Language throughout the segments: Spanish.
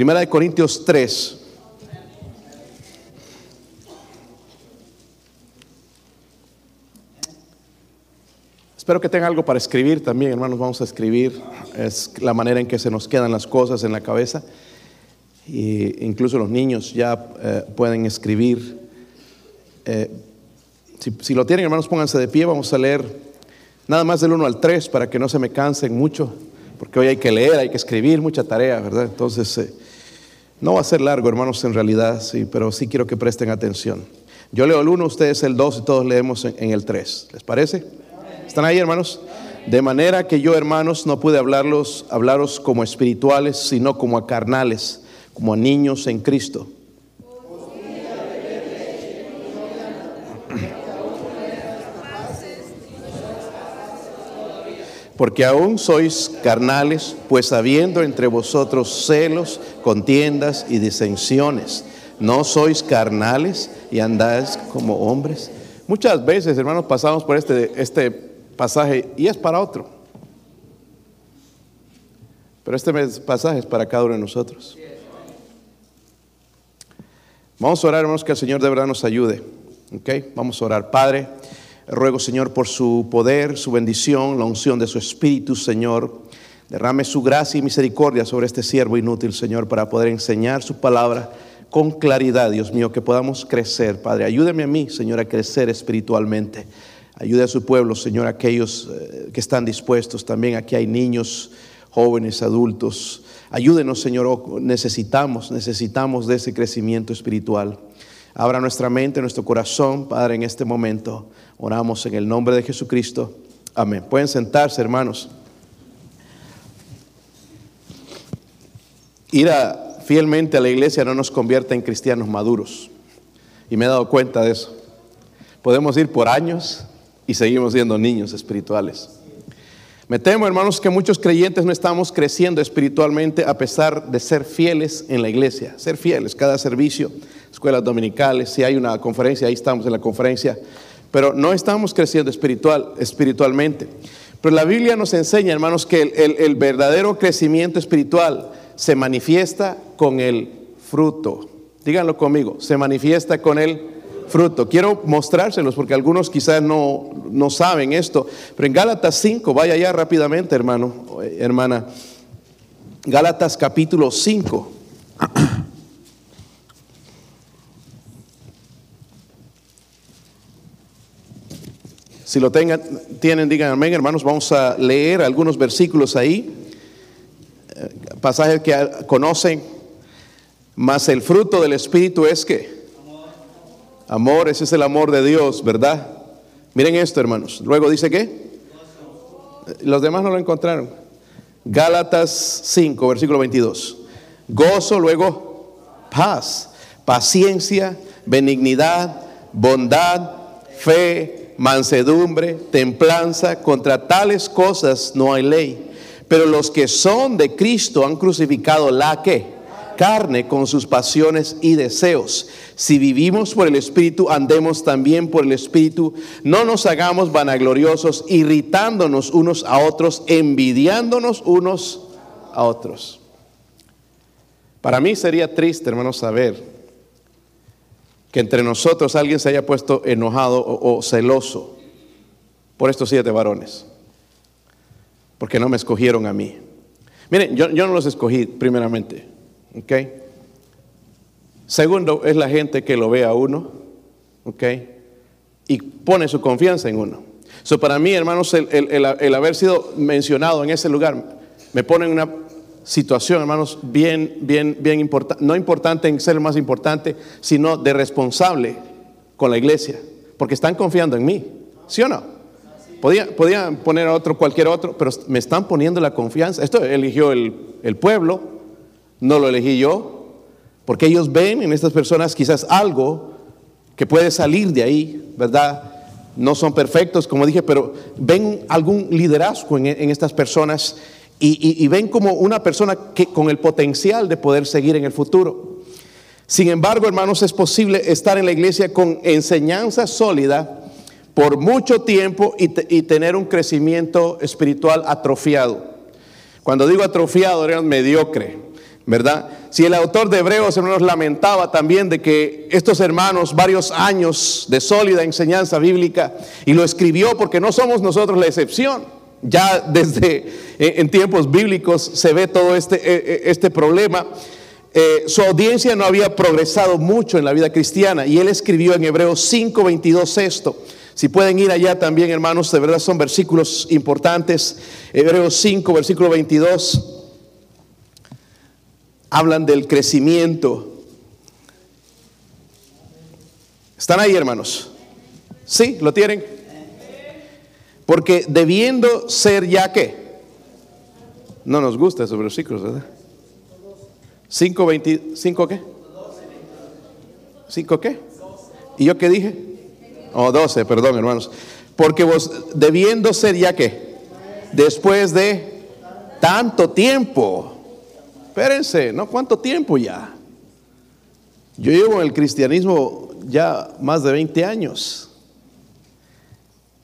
Primera de Corintios 3. Espero que tengan algo para escribir también, hermanos. Vamos a escribir. Es la manera en que se nos quedan las cosas en la cabeza. Y incluso los niños ya eh, pueden escribir. Eh, si, si lo tienen, hermanos, pónganse de pie. Vamos a leer nada más del 1 al 3 para que no se me cansen mucho. Porque hoy hay que leer, hay que escribir, mucha tarea, ¿verdad? Entonces, eh, no va a ser largo, hermanos, en realidad, sí, pero sí quiero que presten atención. Yo leo el 1, ustedes el 2 y todos leemos en, en el 3. ¿Les parece? ¿Están ahí, hermanos? De manera que yo, hermanos, no pude hablarlos, hablaros como espirituales, sino como a carnales, como a niños en Cristo. Porque aún sois carnales, pues habiendo entre vosotros celos, contiendas y disensiones, ¿no sois carnales y andáis como hombres? Muchas veces, hermanos, pasamos por este, este pasaje y es para otro. Pero este pasaje es para cada uno de nosotros. Vamos a orar, hermanos, que el Señor de verdad nos ayude. Vamos a orar. Padre, ruego, Señor, por su poder, su bendición, la unción de su Espíritu, Señor. Derrame su gracia y misericordia sobre este siervo inútil, Señor, para poder enseñar su palabra con claridad, Dios mío, que podamos crecer. Padre, ayúdeme a mí, Señor, a crecer espiritualmente. Ayude a su pueblo, Señor, aquellos eh, que están dispuestos. También aquí hay niños, jóvenes, adultos. Ayúdenos, Señor, oh, necesitamos, necesitamos de ese crecimiento espiritual. Abra nuestra mente, nuestro corazón, Padre, en este momento. Oramos en el nombre de Jesucristo. Amén. Pueden sentarse, hermanos. Ir fielmente a la iglesia no nos convierte en cristianos maduros. Y me he dado cuenta de eso. Podemos ir por años y seguimos siendo niños espirituales. Me temo, hermanos, que muchos creyentes no estamos creciendo espiritualmente a pesar de ser fieles en la iglesia, ser fieles cada servicio, escuelas dominicales, si hay una conferencia, ahí estamos en la conferencia, pero no estamos creciendo espiritual, espiritualmente. Pero la Biblia nos enseña, hermanos, que el, verdadero crecimiento espiritual se manifiesta con el fruto. Díganlo conmigo, se manifiesta con el fruto. Quiero mostrárselos porque algunos quizás no, no saben esto, pero en Gálatas 5, vaya ya rápidamente, hermano, hermana. Gálatas capítulo 5. Si lo tengan, tienen, digan amén, hermanos. Vamos a leer algunos versículos ahí. Pasajes que conocen. Más el fruto del Espíritu es que Amor, ese es el amor de Dios, ¿verdad? Miren esto, hermanos. Luego dice que los demás no lo encontraron. Gálatas 5, versículo 22. Gozo, luego paz, paciencia, benignidad, bondad, fe, mansedumbre, templanza. Contra tales cosas no hay ley. Pero los que son de Cristo han crucificado la que carne con sus pasiones y deseos. Si vivimos por el Espíritu, andemos también por el Espíritu. No nos hagamos vanagloriosos, irritándonos unos a otros, envidiándonos unos a otros. Para mí sería triste, hermanos, saber que entre nosotros alguien se haya puesto enojado o, celoso por estos siete varones, porque no me escogieron a mí. Miren, yo, no los escogí primeramente. ¿Ok? Segundo, es la gente que lo ve a uno. ¿Ok? Y pone su confianza en uno. So, para mí, hermanos, el, el, el, haber sido mencionado en ese lugar me pone en una situación, hermanos, bien, bien, bien importante. No importante en ser el más importante, sino de responsable con la iglesia. Porque están confiando en mí. ¿Sí o no? Podían, poner a otro, cualquier otro, pero me están poniendo la confianza. Esto eligió el, el pueblo, no lo elegí yo, porque ellos ven en estas personas quizás algo que puede salir de ahí, ¿verdad? No son perfectos, como dije, pero ven algún liderazgo en estas personas y, ven como una persona que, con el potencial de poder seguir en el futuro. Sin embargo, hermanos, es posible estar en la iglesia con enseñanza sólida por mucho tiempo y, y tener un crecimiento espiritual atrofiado. Cuando digo atrofiado, era mediocre ¿verdad? Si el autor de Hebreos, hermanos, lamentaba también de que estos hermanos, varios años de sólida enseñanza bíblica, y lo escribió porque no somos nosotros la excepción. Ya desde eh, en tiempos bíblicos se ve todo este, eh, eh, este problema. su audiencia no había progresado mucho en la vida cristiana y él escribió en Hebreos 5, 22 esto. Si pueden ir allá también, hermanos, de verdad son versículos importantes. Hebreos 5, versículo 22 hablan del crecimiento. ¿Están ahí, hermanos? ¿Sí? ¿Lo tienen? Porque debiendo ser ya que, no nos gusta esos versículos, ¿verdad? 5, 25 qué? ¿5 qué? ¿Y yo qué dije? Oh, 12, perdón, hermanos. Porque vos, debiendo ser ya que, después de tanto tiempo, espérense, ¿no? ¿Cuánto tiempo ya? Yo llevo en el cristianismo ya más de 20 años.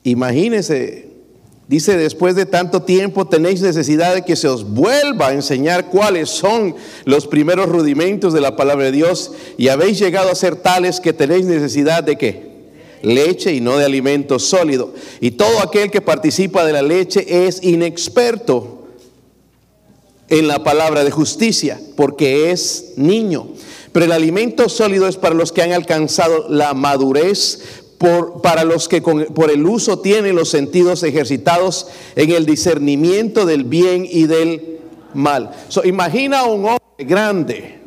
Imagínense, dice, después de tanto tiempo tenéis necesidad de que se os vuelva a enseñar cuáles son los primeros rudimentos de la palabra de Dios y habéis llegado a ser tales que tenéis necesidad de qué? Leche y no de alimento sólido. Y todo aquel que participa de la leche es inexperto en la palabra de justicia, porque es niño. Pero el alimento sólido es para los que han alcanzado la madurez, por, para los que por el uso tienen los sentidos ejercitados en el discernimiento del bien y del mal. imagina un hombre grande,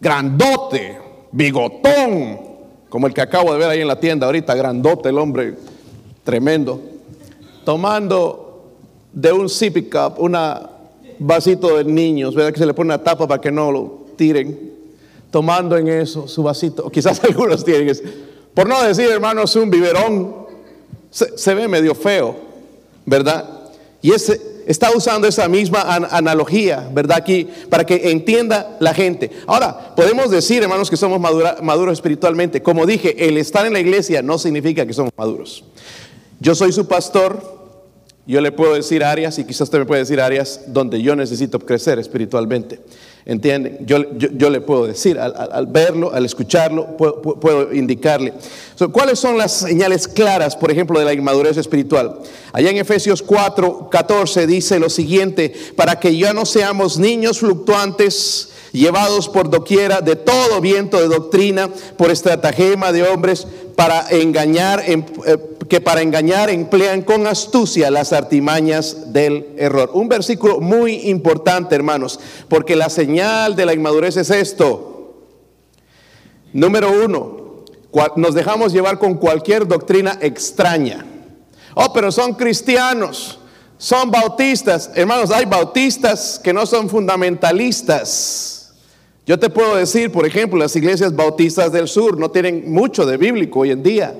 grandote, bigotón, como el que acabo de ver ahí en la tienda ahorita, grandote el hombre, tremendo, tomando de un sippy cup una vasito de niños, ¿verdad? Que se le pone una tapa para que no lo tiren, tomando en eso su vasito. Quizás algunos tienen, por no decir, hermanos, un biberón, se, ve medio feo, ¿verdad? Y ese, está usando esa misma analogía, ¿verdad? Aquí, para que entienda la gente. Ahora, podemos decir, hermanos, que somos maduros espiritualmente. Como dije, el estar en la iglesia no significa que somos maduros. Yo soy su pastor, yo le puedo decir áreas, y quizás usted me puede decir áreas donde yo necesito crecer espiritualmente. ¿Entienden? Yo, yo, le puedo decir, al, verlo, al escucharlo, puedo, indicarle. ¿Cuáles son las señales claras, por ejemplo, de la inmadurez espiritual? Allá en Efesios 4, 14 dice lo siguiente, para que ya no seamos niños fluctuantes, llevados por doquiera de todo viento de doctrina, por estratagema de hombres, para engañar, em, eh, que para engañar emplean con astucia las artimañas del error. Un versículo muy importante, hermanos, porque la señal de la inmadurez es esto. Número uno, nos dejamos llevar con cualquier doctrina extraña. Oh, pero son cristianos, son bautistas. Hermanos, hay bautistas que no son fundamentalistas. Yo te puedo decir, por ejemplo, las iglesias bautistas del sur no tienen mucho de bíblico hoy en día.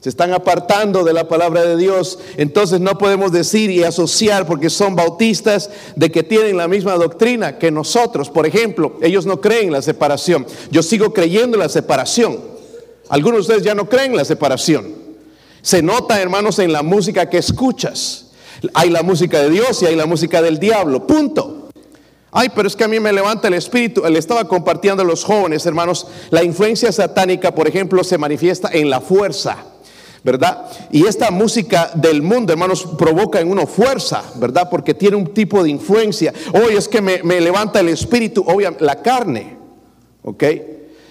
Se están apartando de la palabra de Dios. Entonces no podemos decir y asociar porque son bautistas de que tienen la misma doctrina que nosotros. Por ejemplo, ellos no creen en la separación. Yo sigo creyendo en la separación. Algunos de ustedes ya no creen en la separación. Se nota, hermanos, en la música que escuchas. Hay la música de Dios y hay la música del diablo. Punto. Ay, pero es que a mí me levanta el espíritu. Le estaba compartiendo a los jóvenes, hermanos, la influencia satánica, por ejemplo, se manifiesta en la fuerza. ¿Verdad? Y esta música del mundo, hermanos, provoca en uno fuerza, ¿verdad? Porque tiene un tipo de influencia. Hoy es que me, levanta el espíritu, obviamente, la carne, ¿ok?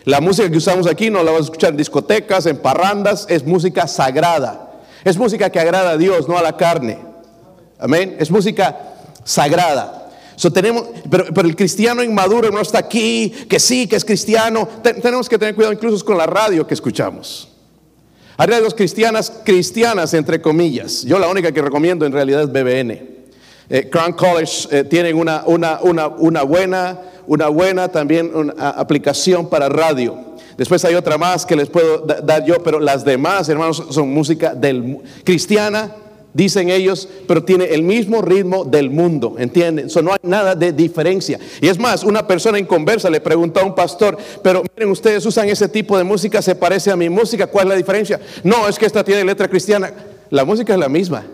La música que usamos aquí no la vas a escuchar en discotecas, en parrandas, es música sagrada. Es música que agrada a Dios, no a la carne. Amén. Es música sagrada tenemos, pero, el cristiano inmaduro no está aquí, que sí, que es cristiano. tenemos que tener cuidado incluso con la radio que escuchamos. Hay radios cristianas, cristianas entre comillas. Yo la única que recomiendo en realidad es BBN. Eh, Crown College eh, tienen una, buena, una buena también aplicación para radio. Después hay otra más que les puedo dar yo, pero las demás, hermanos, son música del, cristiana dicen ellos, pero tiene el mismo ritmo del mundo, ¿entienden? Eso no hay nada de diferencia. Y es más, una persona en conversa le preguntó a un pastor, pero miren, ustedes usan ese tipo de música, se parece a mi música, ¿cuál es la diferencia? No, es que esta tiene letra cristiana. La música es la misma.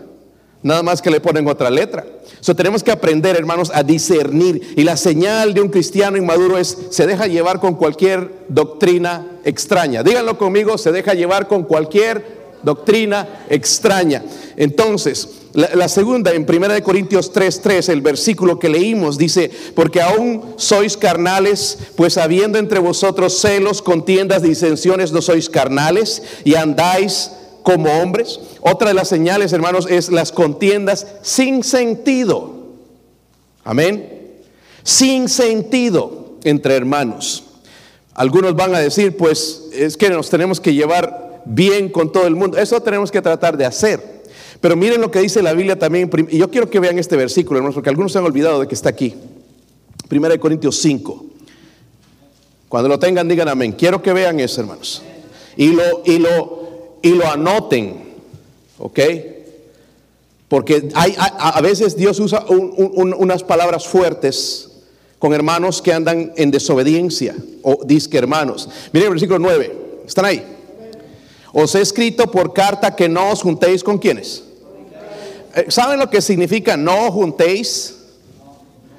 Nada más que le ponen otra letra. So, tenemos que aprender, hermanos, a discernir. Y la señal de un cristiano inmaduro es, se deja llevar con cualquier doctrina extraña. Díganlo conmigo, se deja llevar con cualquier doctrina extraña. Entonces, la, segunda, en 1 Corintios 3:3, el versículo que leímos, dice, porque aún sois carnales, pues habiendo entre vosotros celos, contiendas, disensiones, no sois carnales y andáis como hombres. Otra de las señales, hermanos, es las contiendas sin sentido. Amén. Sin sentido entre hermanos. Algunos van a decir, pues es que nos tenemos que llevar bien con todo el mundo. Eso tenemos que tratar de hacer. Pero miren lo que dice la Biblia también. Y yo quiero que vean este versículo, hermanos, porque algunos se han olvidado de que está aquí. Primera de Corintios 5. Cuando lo tengan, digan amén. Quiero que vean eso, hermanos. Y lo, y lo, y lo anoten. ¿Ok? Porque hay, a, veces Dios usa unas palabras fuertes con hermanos que andan en desobediencia o disque hermanos. Miren el versículo 9. ¿Están ahí? Os he escrito por carta que no os juntéis con quienes. Eh, ¿Saben lo que significa no juntéis?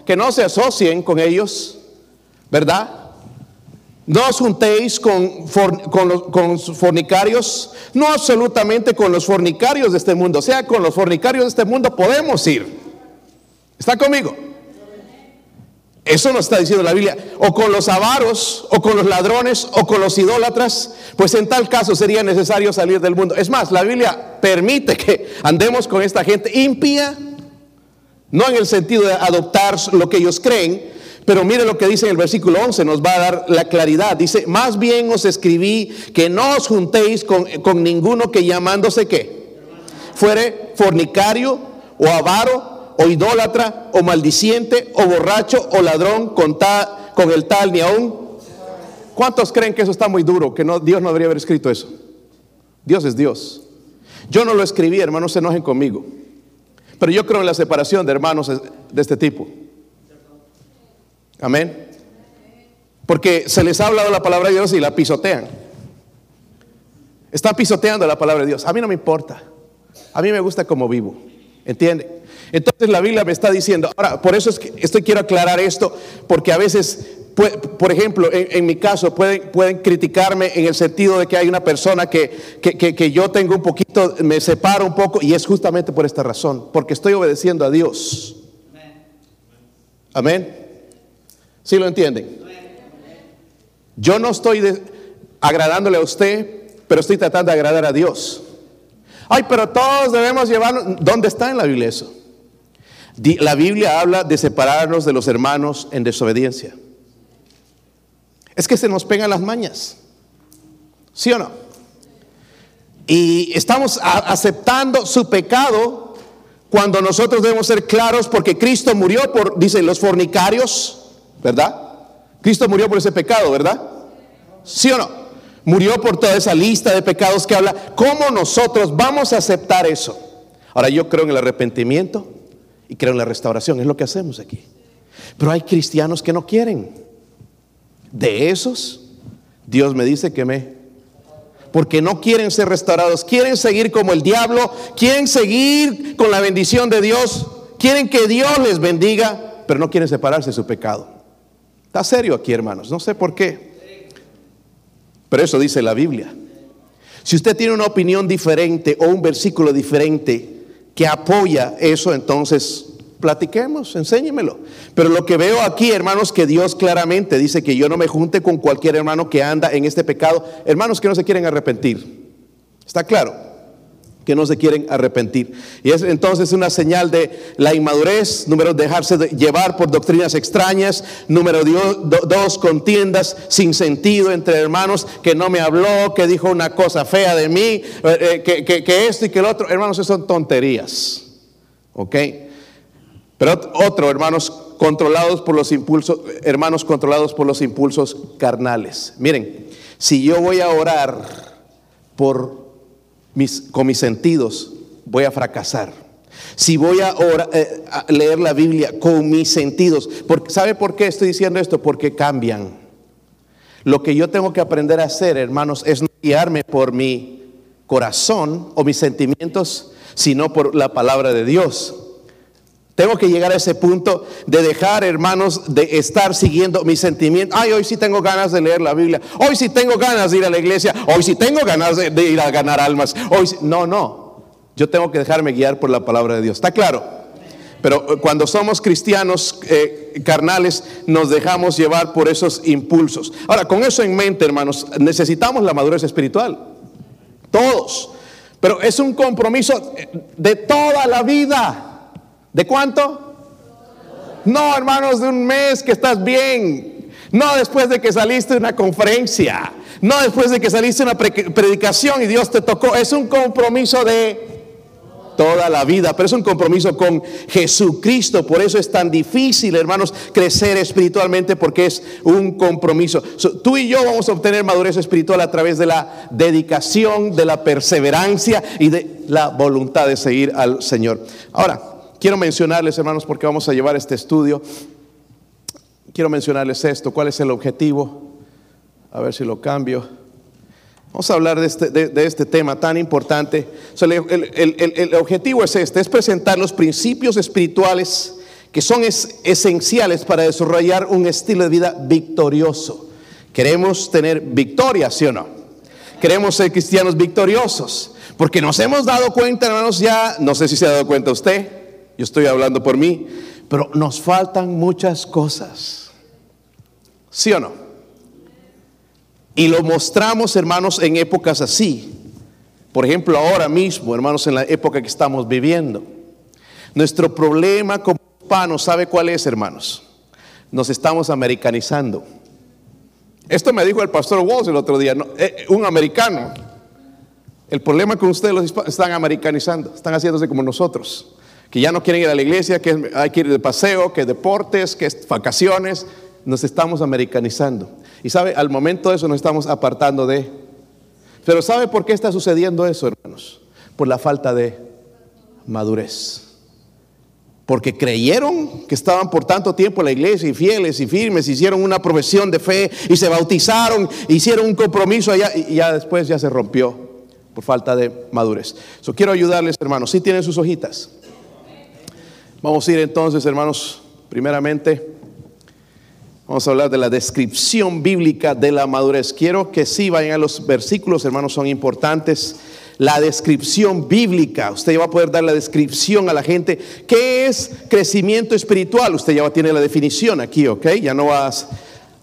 Que no se asocien con ellos, ¿verdad? No os juntéis con, con, los, con fornicarios, no absolutamente con los fornicarios de este mundo, o sea, con los fornicarios de este mundo podemos ir. ¿Está conmigo? Eso nos está diciendo la Biblia. O con los avaros, o con los ladrones, o con los idólatras. Pues en tal caso sería necesario salir del mundo. Es más, la Biblia permite que andemos con esta gente impía. No en el sentido de adoptar lo que ellos creen. Pero mire lo que dice en el versículo 11, nos va a dar la claridad. Dice, más bien os escribí que no os juntéis con, con ninguno que llamándose qué. Fuere fornicario o avaro o idólatra, o maldiciente, o borracho, o ladrón con, con el tal ni aún. ¿Cuántos creen que eso está muy duro? Que Dios no debería haber escrito eso. Dios es Dios. Yo no lo escribí, hermanos, se enojen conmigo. Pero yo creo en la separación de hermanos de este tipo. Amén. Porque se les ha hablado la palabra de Dios y la pisotean. Están pisoteando la palabra de Dios. A mí no me importa. A mí me gusta como vivo. ¿Entiende? Entonces la Biblia me está diciendo, ahora, por eso es que estoy quiero aclarar esto, porque a veces, por ejemplo, en, mi caso, pueden, pueden criticarme en el sentido de que hay una persona que, que, yo tengo un poquito, me separo un poco, y es justamente por esta razón, porque estoy obedeciendo a Dios. Amén. ¿Sí lo entienden? Yo no estoy agradándole a usted, pero estoy tratando de agradar a Dios. Ay, pero todos debemos llevar. ¿Dónde está en la Biblia eso? La Biblia habla de separarnos de los hermanos en desobediencia. Es que se nos pegan las mañas. ¿Sí o no? Y estamos aceptando su pecado cuando nosotros debemos ser claros porque Cristo murió por, dicen los fornicarios, ¿verdad? Cristo murió por ese pecado, ¿verdad? ¿Sí o no? Murió por toda esa lista de pecados que habla. ¿Cómo nosotros vamos a aceptar eso? Ahora yo creo en el arrepentimiento, y creo en la restauración. Es lo que hacemos aquí. Pero hay cristianos que no quieren. De esos, Dios me dice que me... Porque no quieren ser restaurados, quieren seguir como el diablo, quieren seguir con la bendición de Dios, quieren que Dios les bendiga, pero no quieren separarse de su pecado. Está serio aquí, hermanos, no sé por qué. Pero eso dice la Biblia. Si usted tiene una opinión diferente o un versículo diferente, que apoya eso, entonces platiquemos, enséñemelo. Pero lo que veo aquí, hermanos, que Dios claramente dice que yo no me junte con cualquier hermano que anda en este pecado, hermanos que no se quieren arrepentir. ¿Está claro? Que no se quieren arrepentir. Y es entonces una señal de la inmadurez, número dejarse llevar por doctrinas extrañas, número dos, contiendas sin sentido entre hermanos, que no me habló, que dijo una cosa fea de mí, eh, eh, que, que, esto y que el otro, hermanos, eso son tonterías. ¿Ok? Pero otro, hermanos, controlados por los impulsos, hermanos controlados por los impulsos carnales. Miren, si yo voy a orar por con mis sentidos, voy a fracasar. Si voy eh, a, leer la Biblia con mis sentidos, porque, ¿sabe por qué estoy diciendo esto? Porque cambian. Lo que yo tengo que aprender a hacer, hermanos, es no guiarme por mi corazón o mis sentimientos, sino por la palabra de Dios. Tengo que llegar a ese punto de dejar, hermanos, de estar siguiendo mis sentimientos. Ay, hoy sí tengo ganas de leer la Biblia. Hoy sí tengo ganas de ir a la iglesia. Hoy sí tengo ganas de, ir a ganar almas. Hoy no, no. Yo tengo que dejarme guiar por la palabra de Dios. ¿Está claro? Pero eh, cuando somos cristianos eh, carnales, nos dejamos llevar por esos impulsos. Ahora, con eso en mente, hermanos, necesitamos la madurez espiritual. Todos. Pero es un compromiso de toda la vida. ¿De cuánto? No, hermanos, de un mes que estás bien. No después de que saliste de una conferencia. No después de que saliste de una predicación y Dios te tocó. Es un compromiso de toda la vida, pero es un compromiso con Jesucristo. Por eso es tan difícil, hermanos, crecer espiritualmente porque es un compromiso. tú y yo vamos a obtener madurez espiritual a través de la dedicación, de la perseverancia y de la voluntad de seguir al Señor. Ahora, Quiero mencionarles, hermanos, porque vamos a llevar este estudio. Quiero mencionarles esto. ¿Cuál es el objetivo? A ver si lo cambio. Vamos a hablar de este, este tema tan importante. el, objetivo es este, es presentar los principios espirituales que son esenciales para desarrollar un estilo de vida victorioso. Queremos tener victoria, ¿sí o no? Queremos ser cristianos victoriosos, porque nos hemos dado cuenta, hermanos, ya, no sé si se ha dado cuenta usted, yo estoy hablando por mí, pero nos faltan muchas cosas. ¿Sí o no? Y lo mostramos, hermanos, en épocas así. Por ejemplo, ahora mismo, hermanos, en la época que estamos viviendo. Nuestro problema como hispanos, ¿sabe cuál es, hermanos? Nos estamos americanizando. Esto me dijo el pastor Walls el otro día, eh, un americano. El problema con ustedes los hispanos están americanizando, están haciéndose como nosotros que ya no quieren ir a la iglesia, que hay que ir de paseo, que deportes, que vacaciones. Nos estamos americanizando. Y sabe, al momento de eso nos estamos apartando de... Pero ¿sabe por qué está sucediendo eso, hermanos? Por la falta de madurez. Porque creyeron que estaban por tanto tiempo en la iglesia y fieles y firmes, hicieron una profesión de fe y se bautizaron, hicieron un compromiso allá y ya después ya se rompió por falta de madurez. So, quiero ayudarles, hermanos. Si tienen sus hojitas. Vamos a ir entonces, hermanos, primeramente, vamos a hablar de la descripción bíblica de la madurez. Quiero que sí vayan a los versículos, hermanos, son importantes. La descripción bíblica, usted ya va a poder dar la descripción a la gente. ¿Qué es crecimiento espiritual? Usted ya tiene la definición aquí, ¿ok? Ya no vas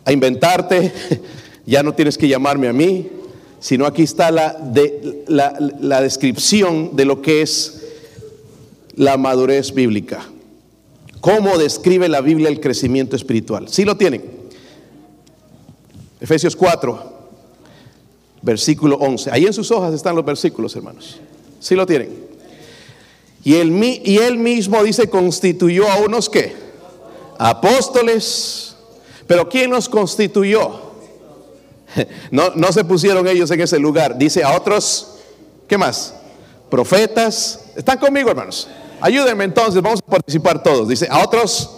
a inventarte, ya no tienes que llamarme a mí, sino aquí está la, la, la descripción de lo que es la madurez bíblica. ¿Cómo describe la Biblia el crecimiento espiritual? Si lo tienen. Efesios 4, versículo 11. Ahí en sus hojas están los versículos, hermanos. Si lo tienen. Y él, y él mismo dice, constituyó a unos que? Apóstoles. Pero ¿quién los constituyó? No, no se pusieron ellos en ese lugar. Dice a otros, ¿qué más? Profetas. ¿Están conmigo, hermanos? Ayúdenme entonces, vamos a participar todos. Dice, a otros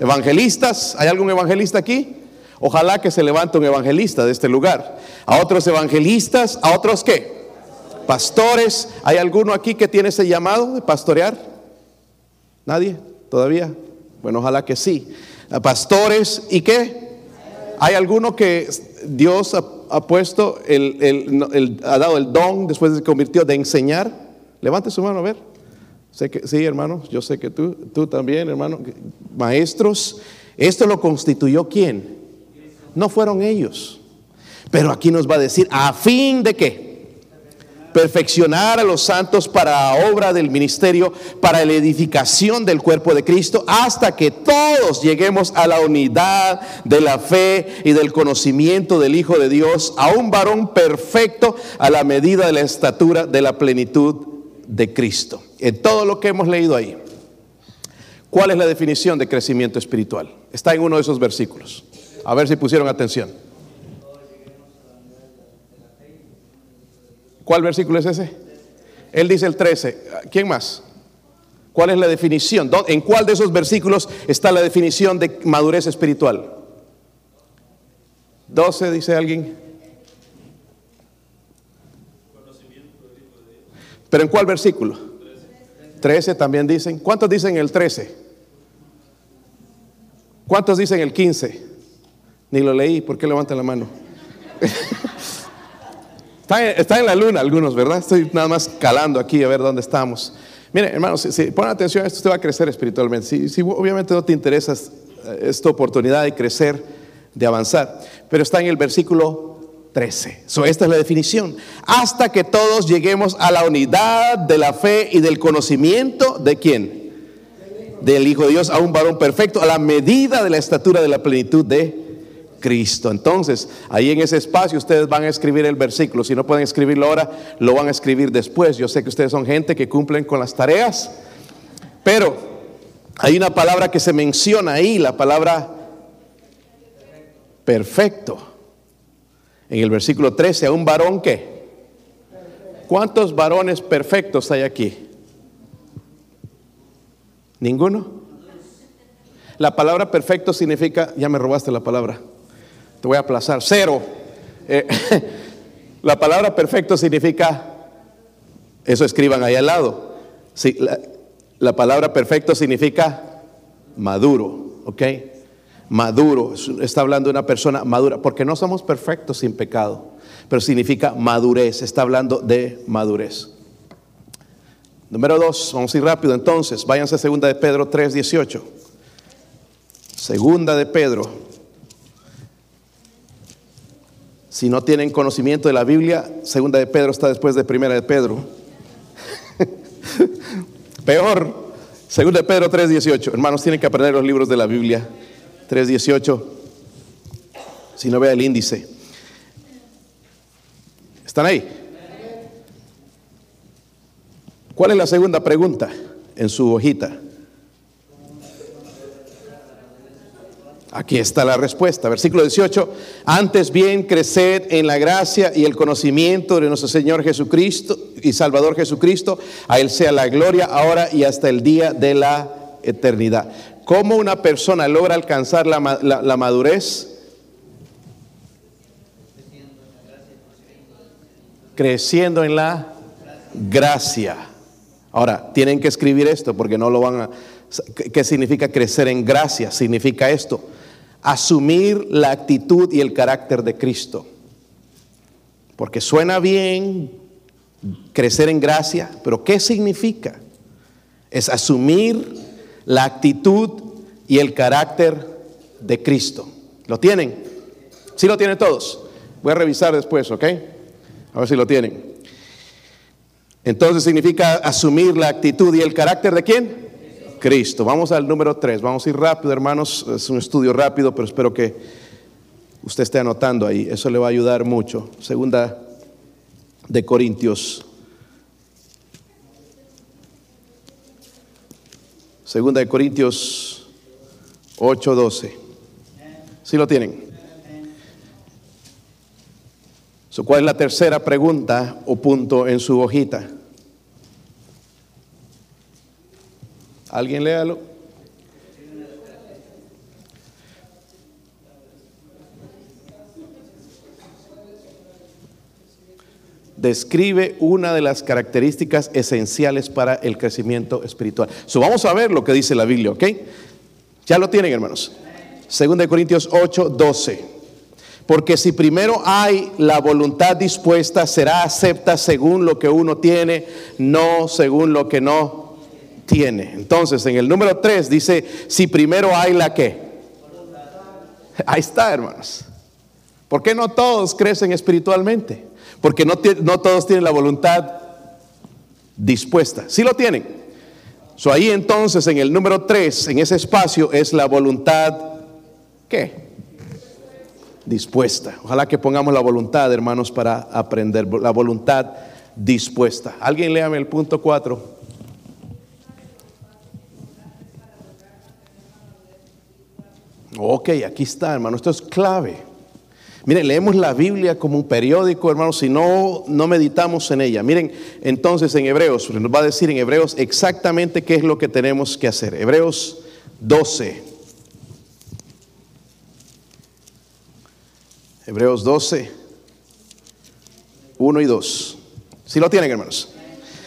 evangelistas, ¿hay algún evangelista aquí? Ojalá que se levante un evangelista de este lugar. A otros evangelistas, a otros qué? Pastores. ¿Hay alguno aquí que tiene ese llamado de pastorear? ¿Nadie? ¿Todavía? Bueno, ojalá que sí. A pastores y qué? ¿Hay alguno que Dios ha, puesto, el, ha dado el don después de se convirtió de enseñar? Levante su mano a ver. Sé que, sí, hermano, yo sé que tú, tú también, hermano, maestros, esto lo constituyó quién? No fueron ellos. Pero aquí nos va a decir, a fin de qué? perfeccionar a los santos para obra del ministerio, para la edificación del cuerpo de Cristo, hasta que todos lleguemos a la unidad de la fe y del conocimiento del Hijo de Dios, a un varón perfecto a la medida de la estatura de la plenitud de Cristo. En todo lo que hemos leído ahí, ¿cuál es la definición de crecimiento espiritual? Está en uno de esos versículos. A ver si pusieron atención. ¿Cuál versículo es ese? Él dice el 13. ¿Quién más? ¿Cuál es la definición? ¿En cuál de esos versículos está la definición de madurez espiritual? 12, dice alguien. ¿Pero en cuál versículo? 13 también dicen. ¿Cuántos dicen el 13? ¿Cuántos dicen el 15? Ni lo leí, ¿por qué levantan la mano? está, en, la luna algunos, ¿verdad? Estoy nada más calando aquí a ver dónde estamos. Mire, hermanos, si, ponen atención a esto, usted va a crecer espiritualmente. Si, si obviamente no te interesa esta oportunidad de crecer, de avanzar, pero está en el versículo 13. So, esta es la definición. Hasta que todos lleguemos a la unidad de la fe y del conocimiento de quién? Del Hijo de Dios, a un varón perfecto, a la medida de la estatura de la plenitud de Cristo. Entonces, ahí en ese espacio ustedes van a escribir el versículo. Si no pueden escribirlo ahora, lo van a escribir después. Yo sé que ustedes son gente que cumplen con las tareas, pero hay una palabra que se menciona ahí, la palabra perfecto. En el versículo 13, a un varón que. ¿Cuántos varones perfectos hay aquí? ¿Ninguno? La palabra perfecto significa, ya me robaste la palabra, te voy a aplazar, cero. Eh, la palabra perfecto significa, eso escriban ahí al lado. Sí, la, la palabra perfecto significa maduro, ¿ok? Maduro, está hablando de una persona madura, porque no somos perfectos sin pecado, pero significa madurez, está hablando de madurez. Número dos, vamos a ir rápido entonces, váyanse a segunda de Pedro 3, 18. Segunda de Pedro. Si no tienen conocimiento de la Biblia, segunda de Pedro está después de primera de Pedro. Peor, segunda de Pedro 3, 18. Hermanos, tienen que aprender los libros de la Biblia. 3.18. Si no vea el índice. ¿Están ahí? ¿Cuál es la segunda pregunta en su hojita? Aquí está la respuesta. Versículo 18. Antes bien, creced en la gracia y el conocimiento de nuestro Señor Jesucristo y Salvador Jesucristo. A Él sea la gloria ahora y hasta el día de la eternidad. ¿Cómo una persona logra alcanzar la, madurez? Creciendo en la gracia. Ahora, tienen que escribir esto porque no lo van a... ¿Qué significa crecer en gracia? Significa esto. Asumir la actitud y el carácter de Cristo. Porque suena bien crecer en gracia, pero ¿qué significa? Es asumir la actitud y el carácter de Cristo. ¿Lo tienen? ¿Sí lo tienen todos? Voy a revisar después, ¿ok? A ver si lo tienen. Entonces significa asumir la actitud y el carácter de quién? Cristo. Vamos al número 3. Vamos a ir rápido, hermanos. Es un estudio rápido, pero espero que usted esté anotando ahí. Eso le va a ayudar mucho. Segunda de Corintios Segunda de Corintios 8:12. ¿Sí lo tienen? ¿Cuál es la tercera pregunta o punto en su hojita? ¿Alguien léalo? Describe una de las características esenciales para el crecimiento espiritual. Vamos a ver lo que dice la Biblia, ¿ok? Ya lo tienen, hermanos. Segunda de Corintios 8, 12. Porque si primero hay la voluntad dispuesta, será acepta según lo que uno tiene, no según lo que no tiene. Entonces, en el número 3 dice, si primero hay la que. Ahí está, hermanos. ¿Por qué no todos crecen espiritualmente? Porque no, todos tienen la voluntad dispuesta. Sí lo tienen. So, ahí entonces en el número 3, en ese espacio, es la voluntad, ¿qué? Dispuesta. Ojalá que pongamos la voluntad, hermanos, para aprender. La voluntad dispuesta. Alguien léame el punto 4. Ok, aquí está, hermano. Esto es clave. Miren, leemos la Biblia como un periódico, hermanos, si no, no meditamos en ella. Miren, entonces en Hebreos, nos va a decir en Hebreos exactamente qué es lo que tenemos que hacer. Hebreos 12. Hebreos 12, 1 y 2. Si lo tienen, hermanos.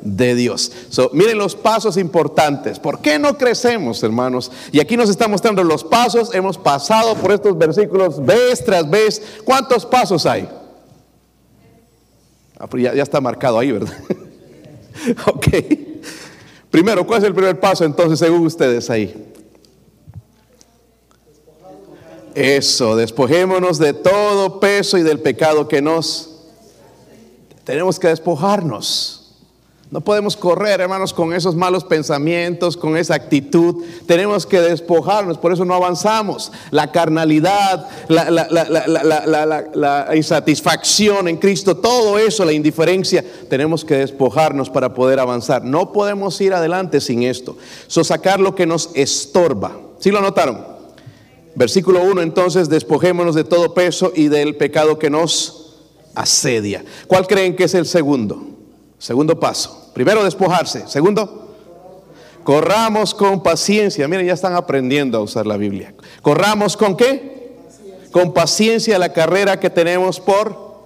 De Dios. miren los pasos importantes. ¿Por qué no crecemos, hermanos? Y aquí nos está mostrando los pasos. Hemos pasado por estos versículos vez tras vez. ¿Cuántos pasos hay? Ah, ya, ya está marcado ahí, ¿verdad? ok. Primero, ¿cuál es el primer paso entonces según ustedes ahí? Eso, despojémonos de todo peso y del pecado que nos... Tenemos que despojarnos. No podemos correr, hermanos, con esos malos pensamientos, con esa actitud. Tenemos que despojarnos, por eso no avanzamos. La carnalidad, la, insatisfacción en Cristo, todo eso, la indiferencia, tenemos que despojarnos para poder avanzar. No podemos ir adelante sin esto. So, sacar lo que nos estorba. ¿Sí lo notaron? Versículo 1, entonces, despojémonos de todo peso y del pecado que nos asedia. ¿Cuál creen que es el segundo? Segundo paso. Primero, despojarse. Segundo, corramos con paciencia. Miren, ya están aprendiendo a usar la Biblia. Corramos con qué? Con paciencia la carrera que tenemos por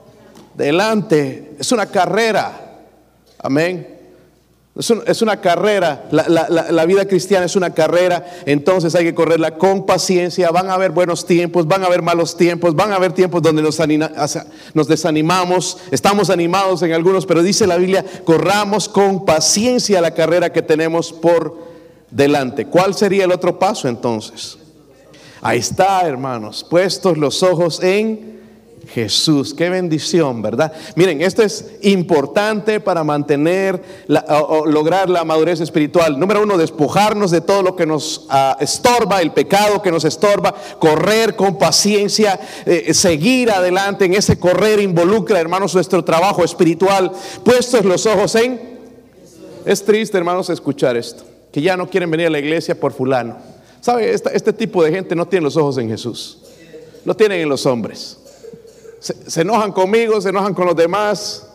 delante. Es una carrera. Amén. Es, una carrera, la, vida cristiana es una carrera, entonces hay que correrla con paciencia, van a haber buenos tiempos, van a haber malos tiempos, van a haber tiempos donde nos, nos desanimamos, estamos animados en algunos, pero dice la Biblia, corramos con paciencia la carrera que tenemos por delante. ¿Cuál sería el otro paso entonces? Ahí está, hermanos, puestos los ojos en Jesús. Qué bendición, ¿verdad? Miren, esto es importante para mantener o, lograr la madurez espiritual. Número uno, despojarnos de todo lo que nos ah, estorba, el pecado que nos estorba, correr con paciencia, eh, seguir adelante en ese correr involucra, hermanos, nuestro trabajo espiritual, puestos los ojos en... Es triste, hermanos, escuchar esto, que ya no quieren venir a la iglesia por fulano. ¿Sabe? este tipo de gente no tiene los ojos en Jesús, lo tienen en los hombres se, enojan conmigo, se enojan con los demás,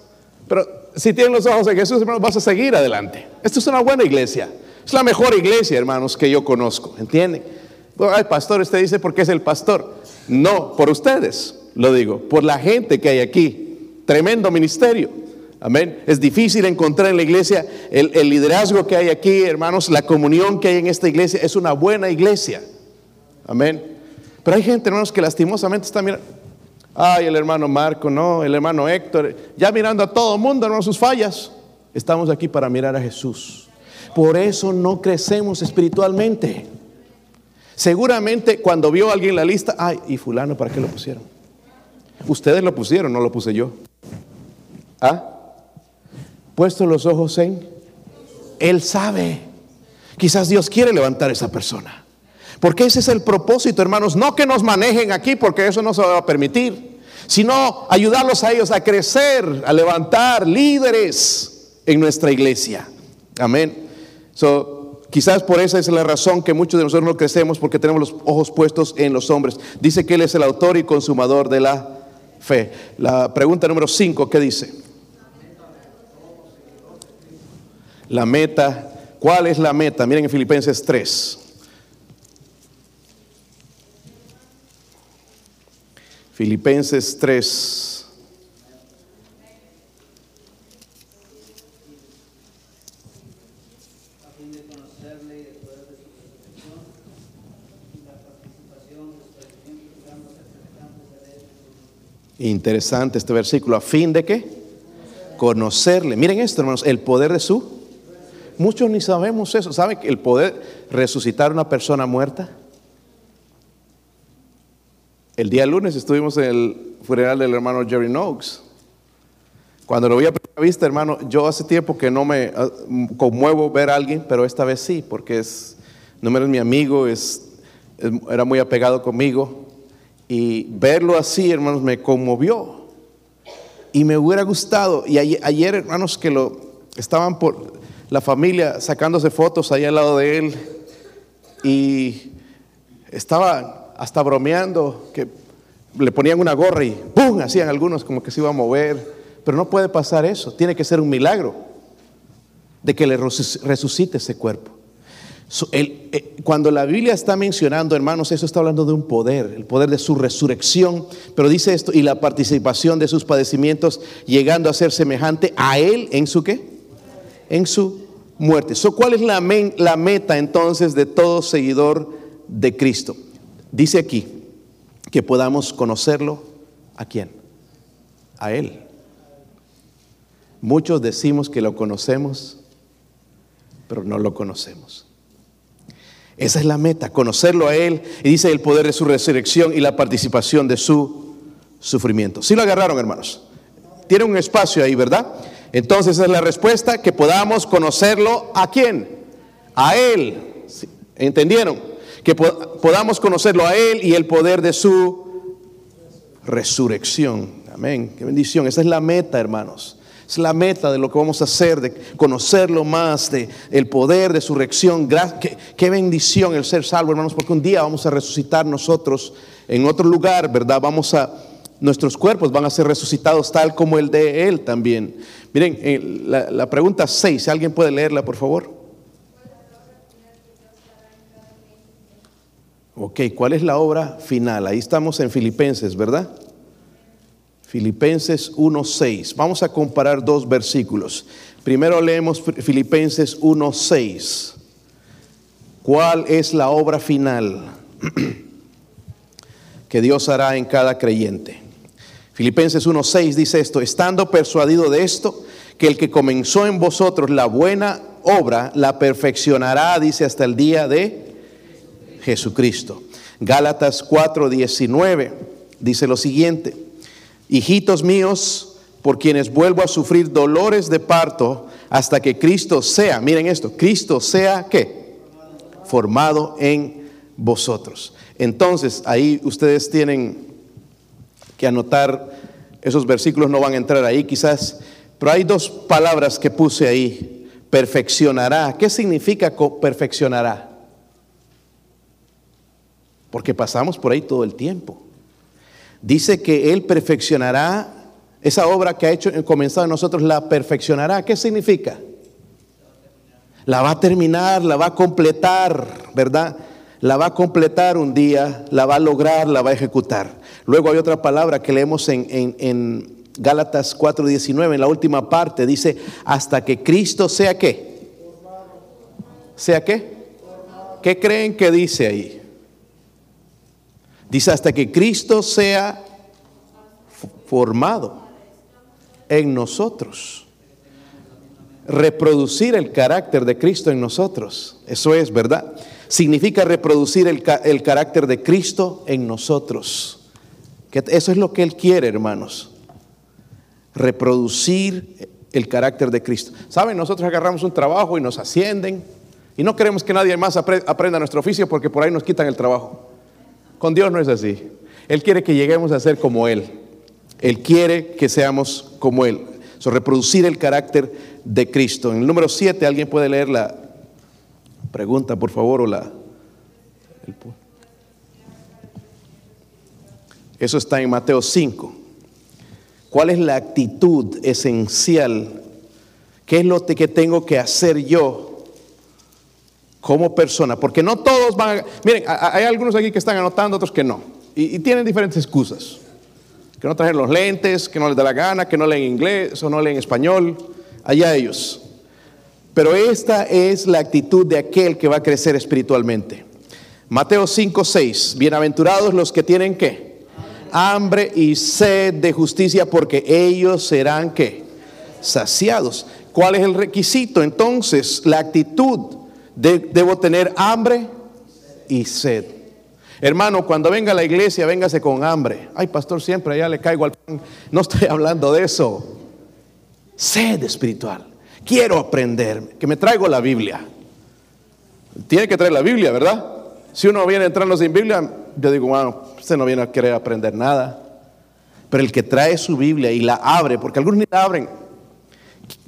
pero si tienen los ojos en Jesús, hermanos, vas a seguir adelante. Esto es una buena iglesia. Es la mejor iglesia, hermanos, que yo conozco. ¿Entienden? Ay, pastor, usted dice porque es el pastor. No, por ustedes, lo digo, por la gente que hay aquí. Tremendo ministerio. Amén. Es difícil encontrar en la iglesia el, el, liderazgo que hay aquí, hermanos, la comunión que hay en esta iglesia. Es una buena iglesia. Amén. Pero hay gente, hermanos, que lastimosamente está mirando. Ay, el hermano Marco, no, el hermano Héctor, ya mirando a todo el mundo, hermano, sus fallas. Estamos aquí para mirar a Jesús. Por eso no crecemos espiritualmente. Seguramente cuando vio a alguien la lista, ay, y fulano, ¿para qué lo pusieron? Ustedes lo pusieron, no lo puse yo. ¿Ah? Puesto los ojos en, Él sabe. Quizás Dios quiere levantar a esa persona. Porque ese es el propósito, hermanos. No que nos manejen aquí, porque eso no se va a permitir, sino ayudarlos a ellos a crecer, a levantar líderes en nuestra iglesia. Amén. So, quizás por esa es la razón que muchos de nosotros no crecemos, porque tenemos los ojos puestos en los hombres. Dice que Él es el autor y consumador de la fe. La pregunta número 5, ¿qué dice? La meta. ¿Cuál es la meta? Miren en Filipenses 3. Filipenses 3. Interesante este versículo. ¿A fin de qué? Conocerle. Miren esto, hermanos, el poder de su. Muchos ni sabemos eso. ¿Saben el poder resucitar a una persona muerta? El día lunes estuvimos en el funeral del hermano Jerry Noakes. Cuando lo vi a primera vista, hermano, yo hace tiempo que no me ah, conmuevo ver a alguien, pero esta vez sí, porque es, no es mi amigo, es, era muy apegado conmigo. Y verlo así, hermanos, me conmovió. Y me hubiera gustado. Y ayer, ayer, hermanos, que lo estaban por la familia sacándose fotos ahí al lado de él. y estaba hasta bromeando que le ponían una gorra y ¡pum! hacían algunos como que se iba a mover. Pero no puede pasar eso, tiene que ser un milagro de que le resucite ese cuerpo. Eh, cuando la Biblia está mencionando, hermanos, eso está hablando de un poder, el poder de su resurrección, pero dice esto, y la participación de sus padecimientos, llegando a ser semejante a Él en su qué? En su muerte. ¿Cuál es la meta entonces de todo seguidor de Cristo? Dice aquí que podamos conocerlo a quién? A Él. Muchos decimos que lo conocemos, pero no lo conocemos. Esa es la meta, conocerlo a Él. Y dice el poder de su resurrección y la participación de su sufrimiento. Si lo agarraron, hermanos. Tiene un espacio ahí, ¿verdad? Entonces es la respuesta, que podamos conocerlo a quién? A Él. ¿Entendieron? Que podamos conocerlo a Él y el poder de su resurrección. Amén. Qué bendición. Esa es la meta, hermanos. Es la meta de lo que vamos a hacer, de conocerlo más, de el poder de su reacción. Qué, qué bendición el ser salvo, hermanos, porque un día vamos a resucitar nosotros en otro lugar, ¿verdad? Vamos a, nuestros cuerpos van a ser resucitados tal como el de Él también. Miren, eh, la, la pregunta 6, si alguien puede leerla, por favor. Ok, ¿cuál es la obra final? Ahí estamos en Filipenses, ¿verdad? Filipenses 1.6. Vamos a comparar dos versículos. Primero leemos Filipenses 1.6. ¿Cuál es la obra final que Dios hará en cada creyente? Filipenses 1.6 dice esto, estando persuadido de esto, que el que comenzó en vosotros la buena obra, la perfeccionará, dice, hasta el día de Jesucristo. Gálatas 4.19 dice lo siguiente hijitos míos, por quienes vuelvo a sufrir dolores de parto hasta que Cristo sea, miren esto, Cristo sea qué? Formado en vosotros. Entonces, ahí ustedes tienen que anotar, esos versículos no van a entrar ahí quizás, pero hay dos palabras que puse ahí, perfeccionará. ¿Qué significa perfeccionará? Porque pasamos por ahí todo el tiempo dice que Él perfeccionará esa obra que ha hecho, comenzado en nosotros, la perfeccionará. ¿Qué significa? La va a terminar, la va a completar, ¿verdad? La va a completar un día, la va a lograr, la va a ejecutar. Luego hay otra palabra que leemos en, en, en Gálatas 4:19, en la última parte, dice, hasta que Cristo sea qué. ¿Sea qué? ¿Qué creen que dice ahí? Dice, hasta que Cristo sea formado en nosotros. Reproducir el carácter de Cristo en nosotros. Eso es, ¿verdad? Significa reproducir el, el carácter de Cristo en nosotros. Eso es lo que Él quiere, hermanos. Reproducir el carácter de Cristo. ¿Saben? Nosotros agarramos un trabajo y nos ascienden. Y no queremos que nadie más aprenda nuestro oficio porque por ahí nos quitan el trabajo. Con Dios no es así. Él quiere que lleguemos a ser como Él. Él quiere que seamos como Él. So, reproducir el carácter de Cristo. En el número 7, ¿alguien puede leer la pregunta, por favor? O la, Eso está en Mateo 5. ¿Cuál es la actitud esencial? ¿Qué es lo que tengo que hacer yo como persona, porque no todos van a... Miren, hay algunos aquí que están anotando, otros que no, y, tienen diferentes excusas. Que no traen los lentes, que no les da la gana, que no leen inglés o no leen español, allá ellos. Pero esta es la actitud de aquel que va a crecer espiritualmente. Mateo 5, 6. Bienaventurados los que tienen qué? Hambre y sed de justicia, porque ellos serán qué? Saciados. ¿Cuál es el requisito? Entonces, la actitud debo tener hambre y sed. Hermano, cuando venga a la iglesia, véngase con hambre. Ay, pastor, siempre allá le caigo al pan. No estoy hablando de eso. Sed espiritual. Quiero aprender, que me traigo la Biblia. Tiene que traer la Biblia, ¿verdad? Si uno viene entrando sin Biblia, yo digo, bueno, usted no viene a querer aprender nada. Pero el que trae su Biblia y la abre, porque algunos ni la abren,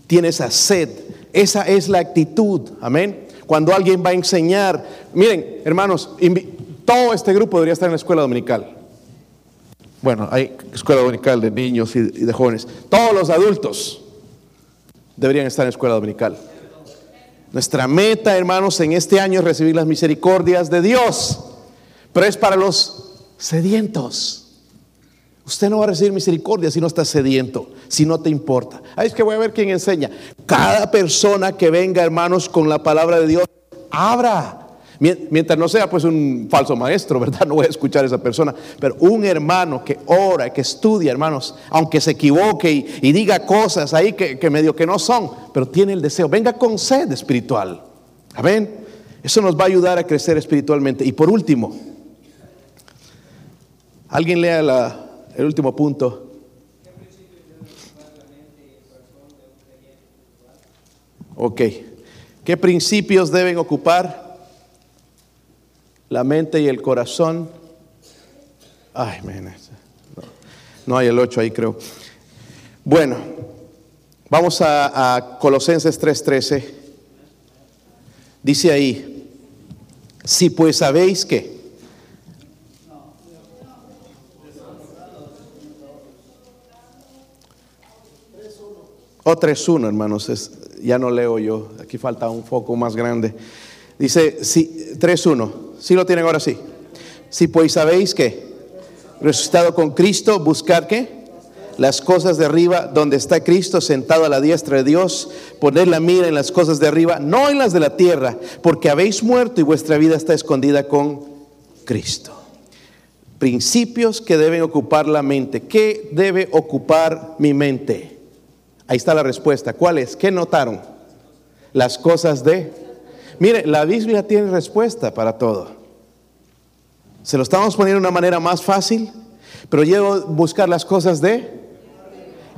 tiene esa sed. Esa es la actitud. Amén. Cuando alguien va a enseñar. Miren, hermanos, todo este grupo debería estar en la escuela dominical. Bueno, hay escuela dominical de niños y de jóvenes. Todos los adultos deberían estar en la escuela dominical. Nuestra meta, hermanos, en este año es recibir las misericordias de Dios, pero es para los sedientos. Usted no va a recibir misericordia si no está sediento, si no te importa. Ahí es que voy a ver quién enseña. Cada persona que venga, hermanos, con la palabra de Dios, abra. Mientras no sea pues un falso maestro, ¿verdad? No voy a escuchar a esa persona. Pero un hermano que ora, que estudia, hermanos, aunque se equivoque y, diga cosas ahí que, que, medio que no son, pero tiene el deseo, venga con sed espiritual. Amén. Eso nos va a ayudar a crecer espiritualmente. Y por último, alguien lea la, el último punto. Ok. ¿Qué principios deben ocupar la mente y el corazón? Ay, no, no hay el 8 ahí, creo. Bueno, vamos a, a Colosenses 3:13. Dice ahí, si pues sabéis que O 3.1, hermanos, es, ya no leo yo, aquí falta un foco más grande. Dice, sí, 3.1, ¿sí lo tienen ahora sí? Si pues sabéis que resucitado con Cristo, buscar qué? Las cosas de arriba, donde está Cristo sentado a la diestra de Dios, poner la mira en las cosas de arriba, no en las de la tierra, porque habéis muerto y vuestra vida está escondida con Cristo. Principios que deben ocupar la mente. ¿Qué debe ocupar mi mente? Ahí está la respuesta. ¿Cuál es? ¿Qué notaron? Las cosas de... Mire, la Biblia tiene respuesta para todo. Se lo estamos poniendo de una manera más fácil, pero llevo a buscar las cosas de...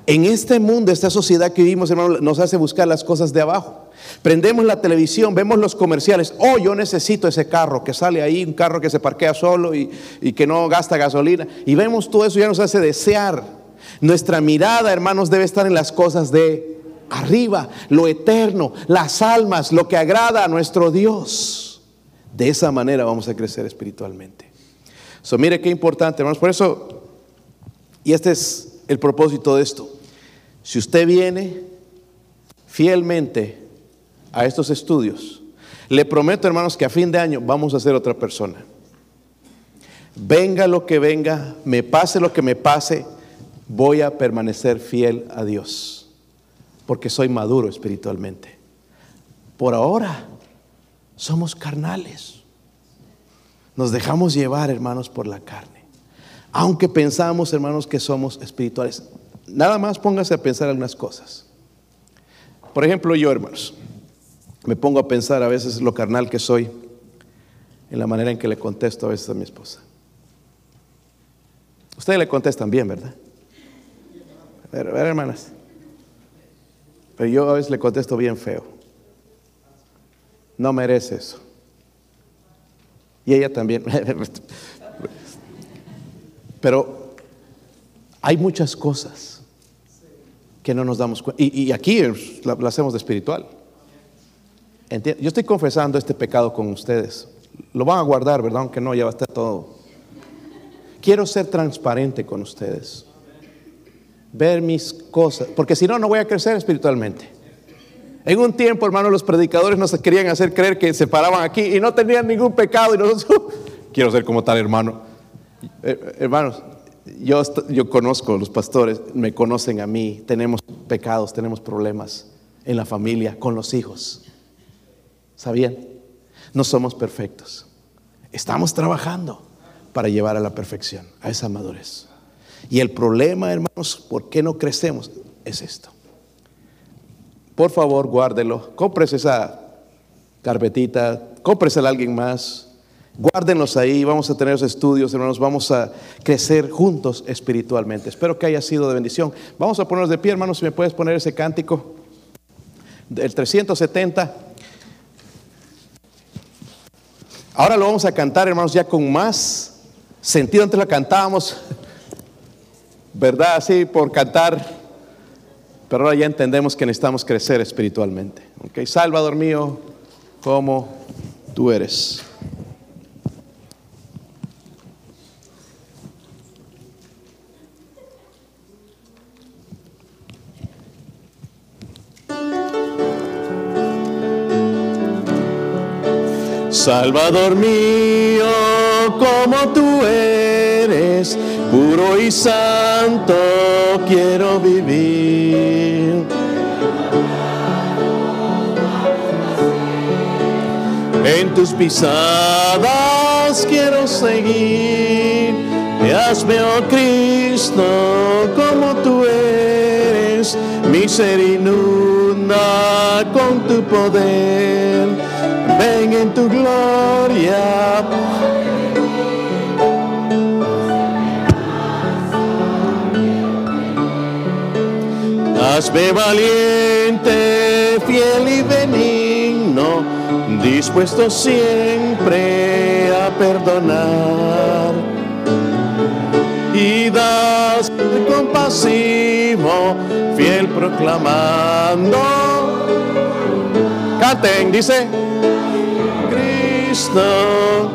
En este mundo, esta sociedad que vivimos, hermano, nos hace buscar las cosas de abajo. Prendemos la televisión, vemos los comerciales. Oh, yo necesito ese carro que sale ahí, un carro que se parquea solo y, y que no gasta gasolina. Y vemos todo eso, ya nos hace desear nuestra mirada, hermanos, debe estar en las cosas de arriba, lo eterno, las almas, lo que agrada a nuestro Dios. De esa manera vamos a crecer espiritualmente. So, mire qué importante, hermanos. Por eso, y este es el propósito de esto. Si usted viene fielmente a estos estudios, le prometo, hermanos, que a fin de año vamos a ser otra persona. Venga lo que venga, me pase lo que me pase, voy a permanecer fiel a Dios, porque soy maduro espiritualmente. Por ahora somos carnales. Nos dejamos llevar, hermanos, por la carne. Aunque pensamos, hermanos, que somos espirituales. Nada más póngase a pensar algunas cosas. Por ejemplo, yo, hermanos, me pongo a pensar a veces lo carnal que soy en la manera en que le contesto a veces a mi esposa. Ustedes le contestan bien, ¿verdad? Ver, hermanas. Pero yo a veces le contesto bien feo. No merece eso. Y ella también. Pero hay muchas cosas que no nos damos cuenta. Y, aquí la, hacemos de espiritual. Yo estoy confesando este pecado con ustedes. Lo van a guardar, ¿verdad? Aunque no, ya va a estar todo. Quiero ser transparente con ustedes ver mis cosas, porque si no, no voy a crecer espiritualmente. En un tiempo, hermanos, los predicadores nos querían hacer creer que se paraban aquí y no tenían ningún pecado y nosotros, quiero ser como tal hermano. Eh, hermanos, yo, yo conozco a los pastores, me conocen a mí, tenemos pecados, tenemos problemas en la familia, con los hijos. ¿Sabían? No somos perfectos. Estamos trabajando para llevar a la perfección, a esa madurez. Y el problema, hermanos, ¿por qué no crecemos? Es esto. Por favor, guárdelo. Cómprese esa carpetita, cómpresela a alguien más. Guárdenlos ahí, vamos a tener los estudios, hermanos, vamos a crecer juntos espiritualmente. Espero que haya sido de bendición. Vamos a ponernos de pie, hermanos, si me puedes poner ese cántico del 370. Ahora lo vamos a cantar, hermanos, ya con más sentido. Antes la cantábamos ¿verdad? Así por cantar. Pero ahora ya entendemos que necesitamos crecer espiritualmente. ¿Ok? Salvador mío, como tú eres. Salvador mío, como tú eres, puro y santo quiero vivir. En tus pisadas quiero seguir. Y hazme, oh Cristo, como tú eres, mi con tu poder. Ven en tu gloria. Hazme valiente, fiel y benigno, dispuesto siempre a perdonar. Y das compasivo, fiel proclamando. Canten, dice Cristo.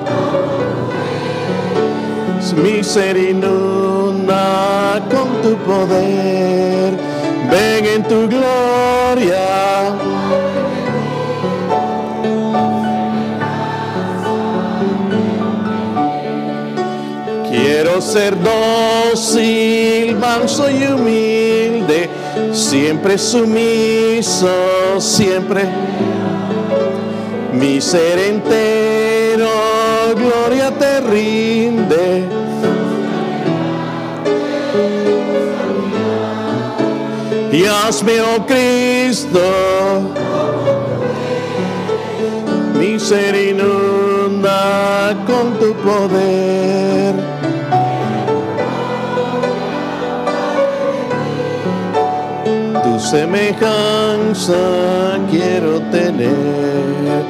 Mi ser inunda con tu poder. Ven en tu gloria. Quiero ser dócil, manso y humilde, siempre sumiso, siempre mi ser entero, gloria te rinde. Y hazme, oh Cristo, mi inunda con tu poder. Tu semejanza quiero tener.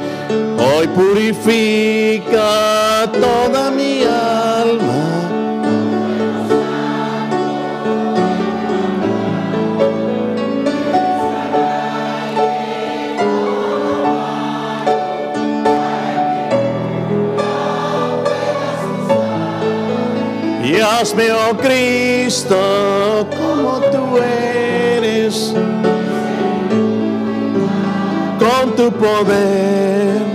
Hoy purifica toda mi alma. Hazme, oh Cristo, como tú eres, con tu poder.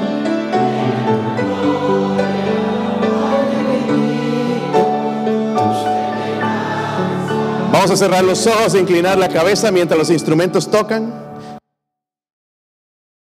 Vamos a cerrar los ojos e inclinar la cabeza mientras los instrumentos tocan.